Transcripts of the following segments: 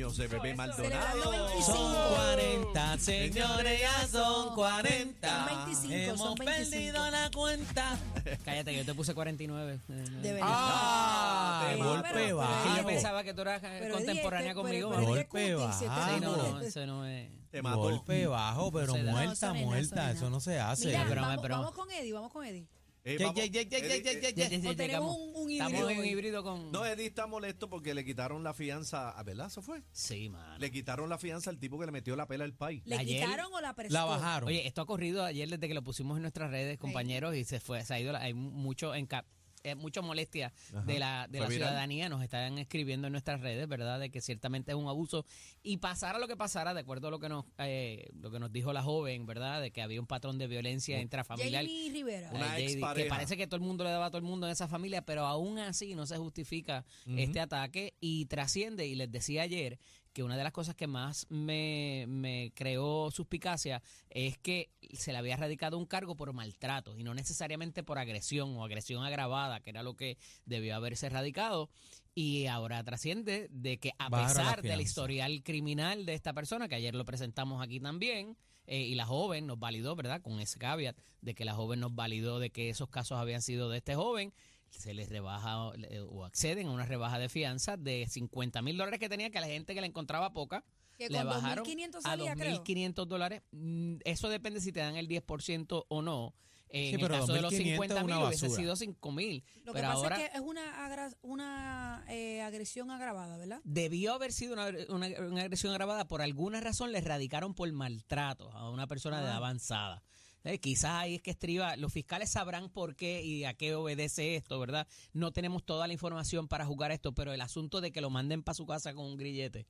cumpleaños de bebé Maldonado. 25. Son 40, señores, ya son 40. Son 25, Hemos son 25. perdido la cuenta. Cállate, que yo te puse 49. De verdad. Ah, Eh, golpe pero- pero bajo. Yo pensaba que tú eras eh, pero contemporánea conmigo. pero- Golpe bajo. Sí, no, eso no es. Te mató. Golpe bajo, pero No da. Muerta, eso no muerta. eso no es Eso no se hace. Mira, pero- vamos, vamos con Eddie, vamos con Eddie. Eh, Ya, vamos, ya, ya, ya, Eddie, ya, ya, Ya, ya, ya, O tenemos un- Estamos híbrido en con. No, Eddie está molesto porque le quitaron la fianza, ¿a verdad? ¿Eso fue? Sí, mano. Le quitaron la fianza al tipo que le metió la pela al país. ¿Le Ayer quitaron o la prestó? La bajaron. Oye, esto ha ocurrido ayer desde que lo pusimos en nuestras redes, compañeros, y se fue, se ha ido, la- hay mucho enca- eh, mucha molestia Ajá. de la, de la viral. ciudadanía, nos están escribiendo en nuestras redes, ¿verdad? De que ciertamente es un abuso. Y pasara lo que pasara, de acuerdo a lo que nos, eh, lo que nos dijo la joven, ¿verdad? De que había un patrón de violencia intrafamiliar. Jamie Rivera. Una Eh, expareja. que parece que todo el mundo le daba a todo el mundo en esa familia, pero aún así no se justifica este ataque y trasciende. Y les decía ayer que una de las cosas que más me, me creó suspicacia es que se le había radicado un cargo por maltrato y no necesariamente por agresión o agresión agravada, que era lo que debió haberse radicado. Y ahora trasciende de que a pesar del historial criminal de esta persona, que ayer lo presentamos aquí también, eh, y la joven nos validó, ¿verdad? Con ese caveat de que la joven nos validó de que esos casos habían sido de este joven, se les rebaja eh, o acceden a una rebaja de fianza de 50 mil dólares que tenía, que a la gente que la encontraba poca, Que le con bajaron 2.500 a salía, creo. 2.500 dólares. Mm, Eso depende si te dan el 10% o no. Eh, Sí, en pero el caso de los 2.500 50 es mil hubiese sido 5 mil. Lo que Pero pasa ahora es que es una, agra- una eh, agresión agravada, ¿verdad? debió haber sido una, una- una agresión agravada. Por alguna razón le erradicaron por maltrato a una persona de edad Ah. avanzada. Eh, quizás ahí es que estriba, los fiscales sabrán por qué y a qué obedece esto, ¿verdad? No tenemos toda la información para juzgar esto, pero el asunto de que lo manden para su casa con un grillete,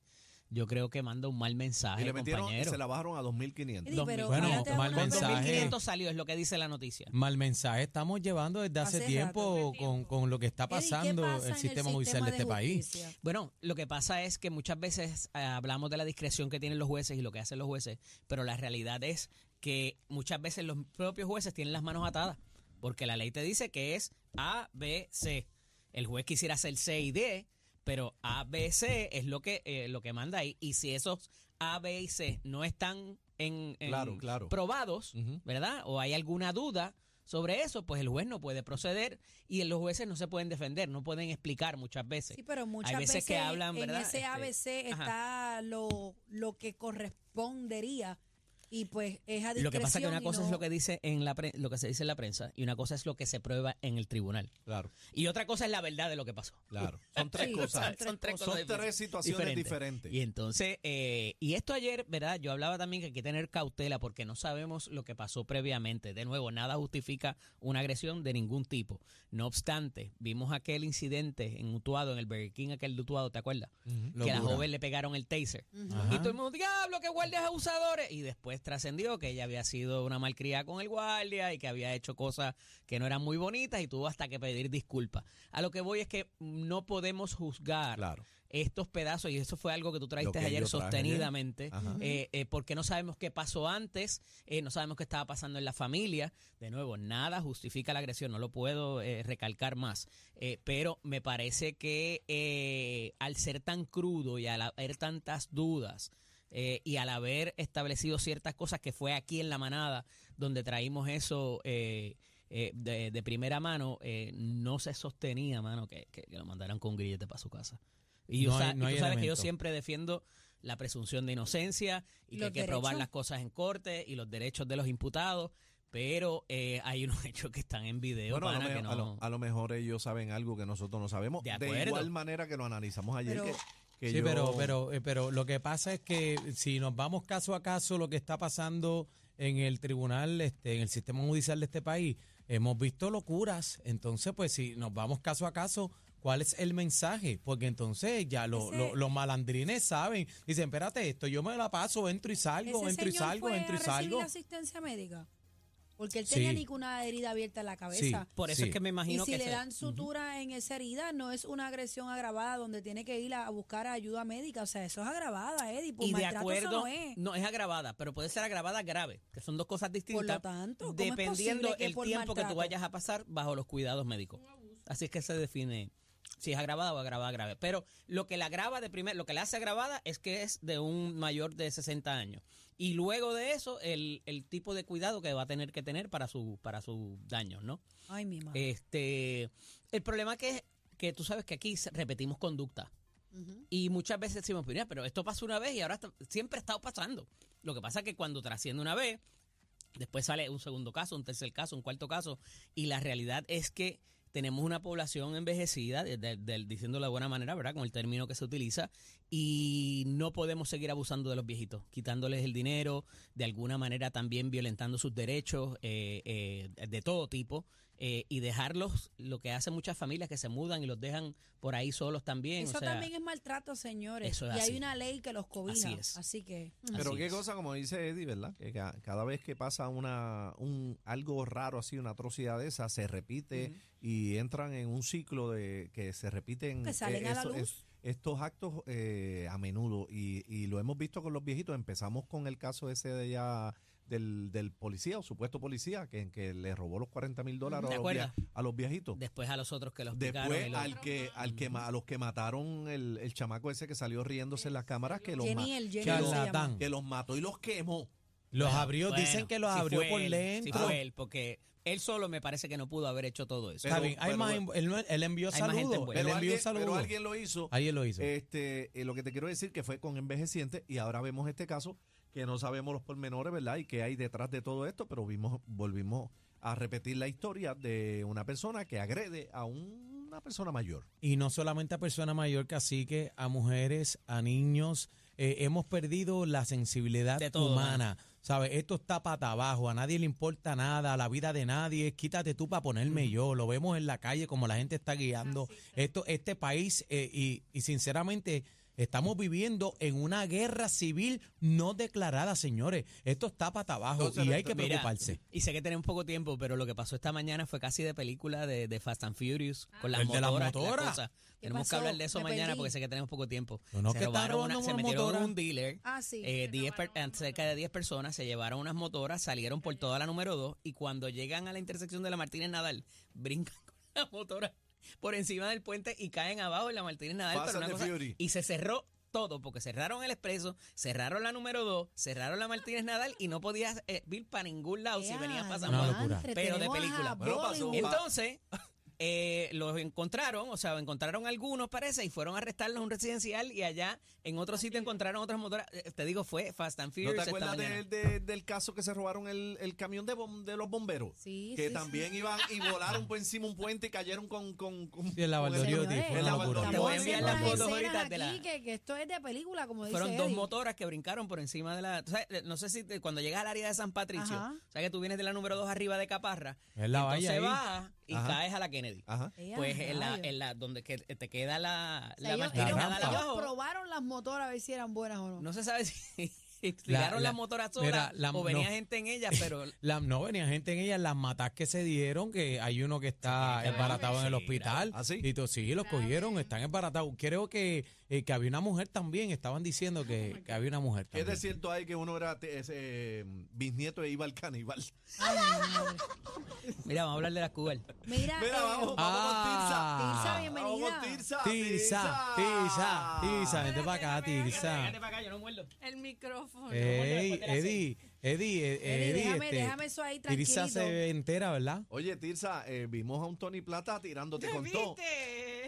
yo creo que manda un mal mensaje, Y le metieron, compañero. se la bajaron a 2.500. Eddie, pero Bueno, mal mensaje. 2.500 salió, es lo que dice la noticia. Mal mensaje estamos llevando desde hace, Hace tiempo con, con lo que está Eddie, ¿qué pasando pasa el sistema judicial de este país. Bueno, lo que pasa es que muchas veces eh, hablamos de la discreción que tienen los jueces y lo que hacen los jueces, pero la realidad es que muchas veces los propios jueces tienen las manos atadas, porque la ley te dice que es A, B, C. El juez quisiera hacer C y D, pero A, B, C es lo que, eh, lo que manda ahí. Y si esos A, B y C no están en, en Claro, claro. probados. ¿verdad? O hay alguna duda sobre eso, pues el juez no puede proceder y los jueces no se pueden defender, no pueden explicar muchas veces. Sí, pero muchas Hay veces que hablan, en ¿verdad? ese Este, ABC ajá. está lo, lo que correspondería y pues es a Lo que pasa es que una cosa es lo que dice en la pre- lo que se dice en la prensa y una cosa es lo que se prueba en el tribunal. Claro, Y otra cosa es la verdad de lo que pasó. claro. Son tres Sí, cosas. son tres Son cosas tres situaciones diferentes. Y entonces, eh, y esto ayer, ¿verdad? Yo hablaba también que hay que tener cautela porque no sabemos lo que pasó previamente. De nuevo, nada justifica una agresión de ningún tipo. No obstante, vimos aquel incidente en Utuado, en el Burger King, aquel de Utuado, ¿te acuerdas? Que a la joven le pegaron el taser. Y todo el mundo, diablo, que guardias abusadores. Y después trascendió que ella había sido una malcriada con el guardia y que había hecho cosas que no eran muy bonitas y tuvo hasta que pedir disculpas. A lo que voy es que no podemos juzgar Claro. estos pedazos, y eso fue algo que tú trajiste que ayer sostenidamente, ayer. Eh, eh, porque no sabemos qué pasó antes, eh, no sabemos qué estaba pasando en la familia. De nuevo, nada justifica la agresión, no lo puedo recalcar más. Pero me parece que eh, al ser tan crudo y al haber tantas dudas, eh, y al haber establecido ciertas cosas que fue aquí en la manada donde traímos eso eh, eh, de, de primera mano, eh, no se sostenía, mano, que, que- que lo mandaran con un grillete para su casa. Y, yo No hay- y no tú sabes que yo siempre defiendo la presunción de inocencia y que hay que probar derechos. las cosas en corte y los derechos de los imputados, pero eh, hay unos hechos que están en video, Bueno, a lo, pana, que a lo- no... a lo mejor ellos saben algo que nosotros no sabemos. De De, igual manera que lo analizamos ayer. Pero- que, que Sí, yo- pero, pero, eh, pero lo que pasa es que si nos vamos caso a caso lo que está pasando en el tribunal, este, en el sistema judicial de este país, hemos visto locuras. Entonces, pues si nos vamos caso a caso, ¿cuál es el mensaje? Porque entonces ya lo- Ese- lo- los malandrines saben. Dicen, espérate, esto yo me la paso, entro y salgo, entro y salgo, fue entro y a recibir salgo. asistencia médica. Porque él Sí. tenía ni que una herida abierta en la cabeza. Por eso Sí. es que me Y imagino si que le se- dan sutura en esa herida, no es una agresión agravada donde tiene que ir a, a buscar ayuda médica. O sea, eso es agravada, Eddie. Por y de maltrato acuerdo, eso no es. no es agravada, pero puede ser agravada grave, que son dos cosas distintas. Por lo tanto, ¿cómo es dependiendo posible que el por tiempo que tú vayas a pasar bajo los cuidados médicos. Así es que se define si es agravada o agravada grave. Pero lo que la agrava de primer, lo que la hace agravada es que es de un mayor de 60 años. Y luego de eso, el, el tipo de cuidado que va a tener que tener para su, para sus daños, ¿no? Ay, mi madre. Este, el problema que es que tú sabes que aquí repetimos conducta. Y muchas veces decimos, mira, pero esto pasó una vez y ahora está- siempre ha estado pasando. Lo que pasa es que cuando trasciende una vez, después sale un segundo caso, un tercer caso, un cuarto caso, y la realidad es que tenemos una población envejecida, de- de- diciéndolo de buena manera, ¿verdad? Con el término que se utiliza, y no podemos seguir abusando de los viejitos, quitándoles el dinero, de alguna manera también violentando sus derechos eh, eh, de todo tipo, eh, y dejarlos, lo que hacen muchas familias que se mudan y los dejan por ahí solos también. Eso o sea, también es maltrato, señores. eso es y hay una ley que los cobija. Así es. Así que. Pero Así qué es. cosa, como dice Eddie, ¿verdad? Que ca- cada vez que pasa una un algo raro así, una atrocidad de esa, se repite y entran en un ciclo de que se repiten Que salen a la eso- luz. es- estos actos eh, a menudo y, y lo hemos visto con los viejitos. Empezamos con el caso ese de ya del, del policía o supuesto policía que, que le robó los 40 mil dólares ¿Te a, los via- acuerdas? a los viejitos. Después a los otros que los picaron Después los- al que, al que a los que mataron el, el chamaco ese que salió riéndose en las cámaras que los, ma- Jenny, el Jenny que los- que mató y los quemó. Los Bueno, abrió, bueno, dicen que los abrió por él, dentro. Sí fue él, porque él solo me parece que no pudo haber hecho todo eso. Está Pero- bien, hay pero más, él, envió saludos. Él Pero envió alguien, pero saludos. alguien lo hizo. Alguien lo hizo. Este, eh, lo que te quiero decir que fue con envejeciente y ahora vemos este caso que no sabemos los pormenores, ¿verdad? Y qué hay detrás de todo esto, pero vimos, volvimos a repetir la historia de una persona que agrede a una persona mayor. Y no solamente a personas mayores, cacique, a mujeres, a niños. Eh, hemos perdido la sensibilidad De todo, humana. ¿Sabes? Esto está pata abajo, a nadie le importa nada, la vida de nadie. Quítate tú para ponerme yo. Lo vemos en la calle como la gente está guiando. Esto, este país, eh, y, y sinceramente, estamos viviendo en una guerra civil no declarada, señores. Esto está pata abajo Entonces, y hay que mira, preocuparse. Y sé que tenemos poco tiempo, pero lo que pasó esta mañana fue casi de película de, de Fast and Furious, con las ¿El de las motoras. y las Tenemos que hablar de eso Me mañana perdí. porque sé que tenemos poco tiempo. No, no, se que robaron una- se unas metieron en motoras. un dealer. Ah, sí. eh, 10 per- cerca de 10 personas se llevaron unas motoras, salieron por toda la número 2 y cuando llegan a la intersección de la Martínez Nadal, brincan con la motora por encima del puente y caen abajo en la Martínez Nadal. Pero una cosa- y se cerró todo, porque cerraron el expreso, cerraron la número 2, cerraron la Martínez Nadal y no podías eh, ir para ningún lado si venías pasando. Pero de película. Bueno, pasó Entonces, eh, los encontraron, o sea, encontraron algunos, parece, y fueron a arrestarlos en un residencial y allá en otro sitio encontraron otras motoras. Eh, Te digo, fue Fast and ¿No Furious. te esta acuerdas del- de- del caso que se robaron el, el camión de, bom- de los bomberos? Sí, que sí, también iban y volaron por encima un puente y cayeron con... con, con Sí, en la con el- Valdoriotti, Señores, fue en una la locura. Te voy a enviar las fotos ahorita de la- que, que esto es de película, como dice Fueron dos Eddie. motoras que brincaron por encima de la... tú sabes, No sé si te- cuando llegas al área de San Patricio, Ajá. o sea que tú vienes de la número 2 arriba de Caparra, Es la entonces valla ahí. bajas y Ajá. caes a la Kennedy. Ajá. Pues en la, en la donde que te queda la, O sea, la ellos, ellos- probaron las motoras a ver si eran buenas o no. No se sabe si tiraron la- las motoras solas la- o venía no. gente en ellas, pero La, no venía gente en ellas, las matas que se dieron, que hay uno que está Sí, embaratado en el hospital. ¿Ah, sí? Y to- sí, los cogieron, están embaratados. Creo que, eh, que había una mujer también, estaban diciendo que, que había una mujer ¿Qué también. de cierto hay que uno era ese, bisnieto de Ibar Caníbal? Mira, vamos a hablar de las Cougar. Mira, Mira, eh, vamos, vamos Ah. con Tirsa. Tirsa, Vamos bienvenida. con Tirsa. Tirsa, Tirsa, Tirsa, vente para acá, Tirsa. para acá, yo no muerdo. El micrófono. Ey, Eddie, Eddie, eh, Eddie, Eddie, déjame, este, déjame eso ahí Tirsa tranquilito. se entera, ¿verdad? Oye, Tirsa, eh, vimos a un Tony Plata tirándote ¿Te con todo.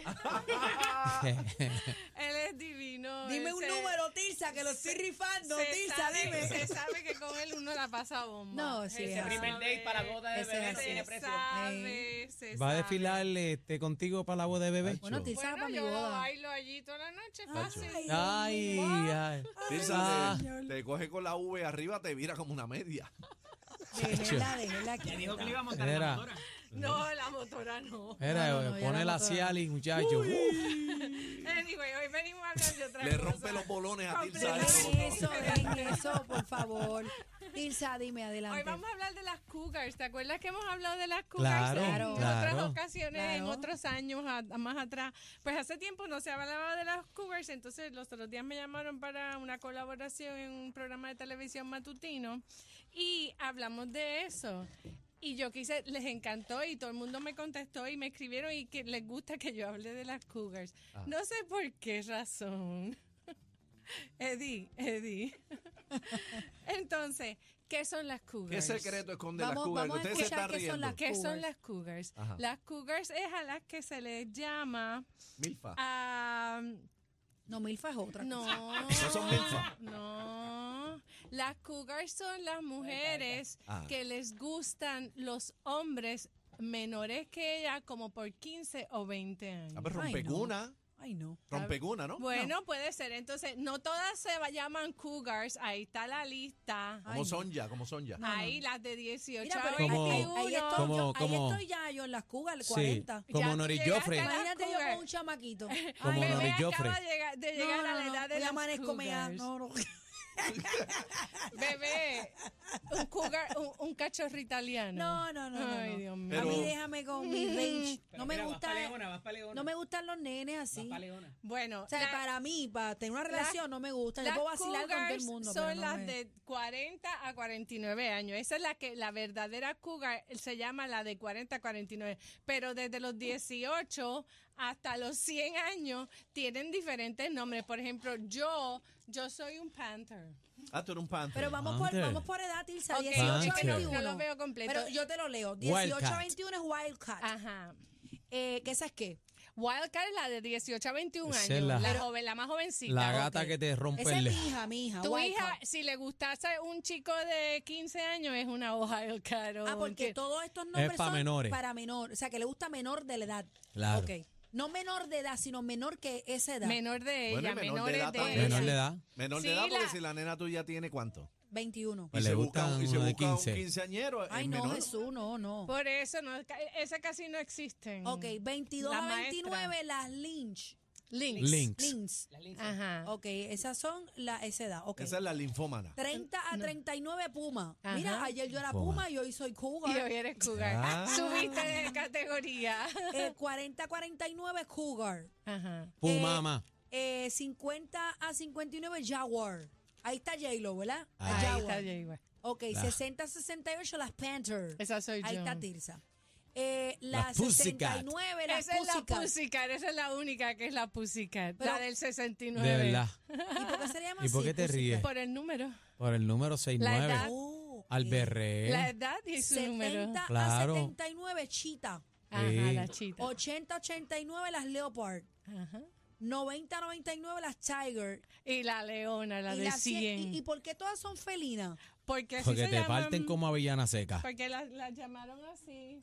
Él es divino. Dime un número, Tirsa, que lo estoy rifando. se Tirsa, sabe, dime. Se sabe que con él uno la pasa bomba. No, sí, Se es así. sabe, date para la boda de Ese bebé tiene Se precio. sabe, se ¿Va a desfilar este, contigo para la boda de bebé? Bueno, Tirsa Bueno, para mi yo boda. bailo allí toda la noche, fácil. Ay, ay. Tirsa, Ah. te, te coge con la V arriba, te vira como una media. Déjela, déjela Ya dijo que le quieta. iba a montar en Era. la motora. No, la motora no. Era, No, no, pone la. Cialis, muchacho. Anyway, hoy venimos a hablar de otra Le cosa. rompe los bolones a. Dejen eso, eso, por favor. Tirsa, dime, adelante. Hoy vamos a hablar de las cougars. ¿Te acuerdas que hemos hablado de las cougars Claro, en Claro. otras claro. ocasiones, en otros años a- a más atrás? Pues hace tiempo no se hablaba de las cougars, entonces los otros días me llamaron para una colaboración en un programa de televisión matutino y hablamos de eso. Y yo quise, les encantó y todo el mundo me contestó y me escribieron y que les gusta que yo hable de las cougars. Ah. No sé por qué razón. Eddie, Eddie. Entonces, ¿qué son las cougars? ¿Qué secreto esconde Vamos- la Cougar? vamos a Ustedes se están qué son las- ¿Qué son cougars? las cougars? Ajá. Las cougars es a las que se les llama Milfa. ah, No, Milfa es otra. no, ¿No son milfa? no. Las cougars son las mujeres Ah. que les gustan los hombres menores que ella como por 15 o 20 años. A ver, Ay, rompecuna. Ay, no. Rompecuna, ¿no? Bueno, puede ser. Entonces, no todas se va- llaman cougars. Ahí está la lista. Como Ay, son ya, como son ya. No, Ahí las de 18 Mira, pero Como- ahí, 21. ahí estoy Como- yo, ahí como- estoy ya yo en las Cougar, Sí, 40. como tú Nori llegaste Joffre. a la- Imagínate yo con un chamaquito. Como Nori acaba Joffre. de llegar, de no, llegar no, a la no, edad de las cougars. No, no. Bebé, un cougar, un, un cachorro italiano. No, no, no, no, Ay, no. Dios mío. Pero- A mí déjame con mi range. No me gusta, vas pa' Leona. no me gustan los nenes así. Bueno, O sea, la- para mí, para tener una relación, no me gusta. Yo las puedo vacilar con todo el cougars mundo. son pero no las me- de 40 a 49 años. Esa es la que la verdadera cougar se llama la de 40 a 49. Pero desde los 18 hasta los 100 años tienen diferentes nombres. Por ejemplo, yo yo soy un panther. Ah, tú eres un panther. Pero vamos por, vamos por edad, Tilsa. Ok, 18 es que no, 21. no lo veo completo. Pero yo te lo leo. 18 Wildcat. a 21 es Wildcat. Ajá. Eh, ¿Qué esa es qué? Wildcat es la de 18 a 21 Esa años. es la- joven, la más jovencita. La gata que te rompe Esa es el... mi hija, mi hija. Tu Wildcat. hija, si le gustase un chico de 15 años, es una Wildcat. o Ah, porque que- todos estos nombres pa' son menores. para menor. O sea, que le gusta menor de la edad. Claro. Ok. No menor de edad, sino menor que esa edad. menor de Bueno, ella, y menor de menores edad de, también. Menor de edad. Menor de Sí, edad, porque la- si la nena tuya tiene cuánto. 21. Pues y le se busca, gustan un- y se uno de busca 15. un quinceañero. Ay, es no, menor. Jesús, no, no. Por eso, no, ese casi no existen. Ok, 22 La a maestra. 29, las Lynch. Links. Links. Lynx. Ajá. Ok, esas son la, esa edad. Ok. Esa es la linfómana. 30 a 39, Puma. Ajá. Mira, ayer yo era Puma. Y hoy soy Y Cougar. hoy eres cougar. Ah. Subiste de categoría. Eh, 40 a 49, Cougar. Ajá. Pumama. Eh, 50 a 59, Jaguar. Ahí está J-Lo, ¿verdad? La Ah. Ahí Jaguar. está Jaywa. Ok, La- 60 a 68, las Panther. Esa soy Ahí yo. está Tirsa. Eh, las Pussycat. 69, las Esa es la Pussycat. Pussycat, esa es la única que es la Pussycat, Pero- la del 69. De verdad. ¿Y por qué se llama ¿Y por así, qué te Pussycat? ríes? Por el número, Por el número La 69. edad. Oh. Alberre. la edad y su número. 70 Claro. a 79, Cheetah. Ajá, Sí. la chita. 80 a 89, las Leopard. Ajá. 90 a 99, las Tiger. Y la leona, la y, de las 100. 100. ¿Y, y por qué todas son felinas? porque así Porque se te llaman- parten como avellana seca. Porque las las llamaron así.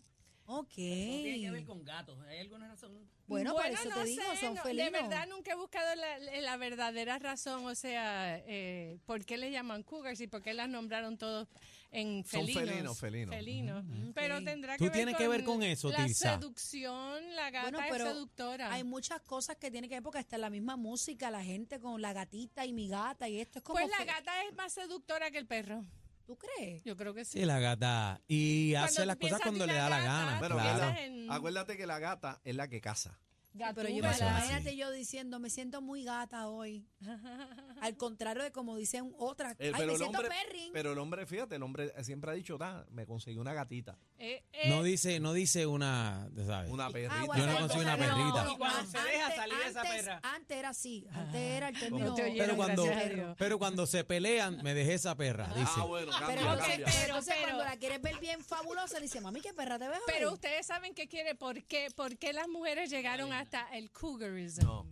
Ok. Tiene que ver con gatos. ¿Hay alguna razón? Bueno, por eso no te digo, sé, son no, felinos. De verdad nunca he buscado la, la verdadera razón, o sea, eh, por qué le llaman cougars y por qué las nombraron todos en Son felinos. felinos, felinos. Pero Ok. tendrá ¿Tú que ver tienes que ver con eso, La Tirsa? seducción, la gata Bueno, es pero seductora. Hay muchas cosas que tiene que ver porque hasta la misma música, la gente con la gatita y mi gata y esto es como... pues la gata es más seductora que el perro. ¿Tú crees? Yo creo que sí. Sí, la gata. Y Cuando hace las cosas cuando le da la gata, gana. Pero claro. acuérdate que la gata es la que caza. Sí, pero yo imagínate yo diciendo, me siento muy gata hoy. Al contrario de como dicen otras. Eh, Ay, pero, me el siento hombre, perrin. pero el hombre, fíjate, el hombre siempre ha dicho, "Da, me conseguí una gatita, Eh, eh, No dice, no dice una, ¿sabes? una perrita. Ah, Yo no consigo una perrita. no, Y cuando an- se deja salir esa perra. Antes era así. Antes era el término. Pero cuando, a pero cuando se pelean, me dejé esa perra, dice. Ah, bueno, cambia, Pero, cambia. pero, pero- entonces pero- cuando la quieres ver bien fabulosa, le dice, mami, qué perra te ves Pero hoy?" ustedes saben qué quiere, por qué, por qué las mujeres llegaron hasta el cougarism. No.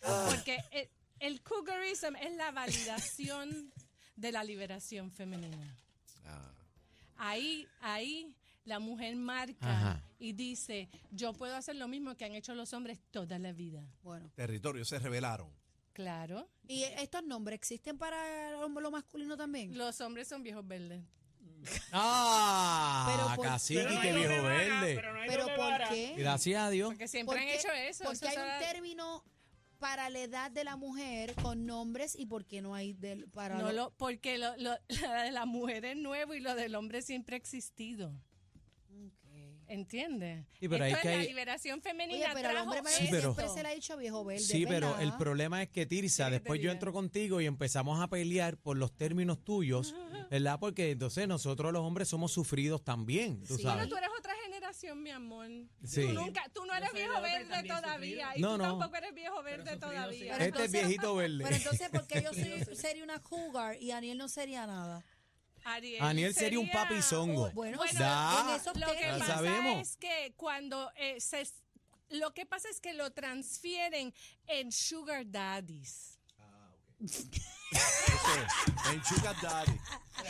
Porque el, el cougarism es la validación de la liberación femenina. Ah. Ahí, ahí la mujer marca Ajá. y dice, yo puedo hacer lo mismo que han hecho los hombres toda la vida. Bueno. Territorio, se rebelaron. Claro. ¿Y estos nombres existen para lo, lo masculino también? Los hombres son viejos verdes. Ah, Pero por- cacique, pero no hay viejo verde. ¿Pero por qué? Gracias a Dios. Porque siempre ¿Por han qué- hecho eso. Porque eso hay será- un término para la edad de la mujer con nombres y por qué no hay del, para no lo- lo, porque lo, lo- la de la mujer es nuevo y lo del hombre siempre ha existido. ¿Entiendes? Sí, pero Esto es la hay- liberación Oye, femenina. pero al trajo hombre Sí, pero- siempre se le ha dicho viejo verde. Sí, pero el problema es que Tirsa, ¿Qué después yo entro contigo y empezamos a pelear por los términos tuyos, ¿verdad? Porque entonces nosotros los hombres somos sufridos también, tú Sí. sabes. Bueno, tú eres otra generación, mi amor. Sí. Tú, nunca, tú no eres viejo verde todavía. Y No, tú no. tampoco eres viejo verde todavía. sí. Pero Este es viejito verde. Pero entonces, ¿por qué yo soy- sería una cougar y Aniel no sería nada? Ariel, Aniel sería un papizongo. Bueno, Bueno, Da. en esos Lo que pasa sabemos. es que cuando eh, se, lo que pasa es que lo transfieren en sugar daddies. En Sugar Daddy.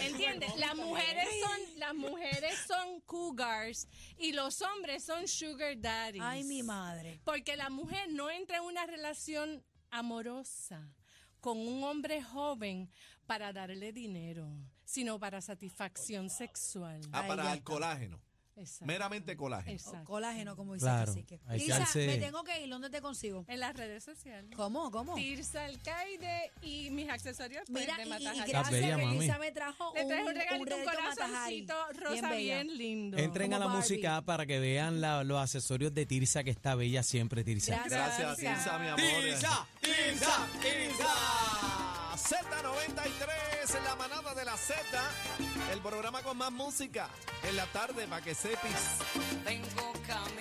¿Entiendes? Las mujeres son las mujeres son cougars y los hombres son sugar daddies. Ay, mi madre. Porque la mujer no entra en una relación amorosa con un hombre joven para darle dinero, sino para satisfacción sexual. Ah, Ahí para ya el está. colágeno. Exacto. Meramente colágeno. Exacto. Colágeno, como dice Claro, hay que darse- me tengo que ir. ¿Dónde te consigo? En las redes sociales. ¿Cómo? ¿Cómo? Tirsa Alcaide y mis accesorios pues, Mira, de y, y Matajari. Gracias bella, que mami. Lisa me trajo Le un, traje un regalito, un regalito Matajari. corazoncito rosa bella. bien, lindo. Entren a Como la Barbie. música para que vean la- los accesorios de Tirsa, que está bella siempre, Tirsa. Gracias. Gracias, Gracias. Tirsa, mi amor. Tirsa, Tirsa, Tirsa. Z93, en la manada de la Z. El programa con más música en la tarde para que sepis.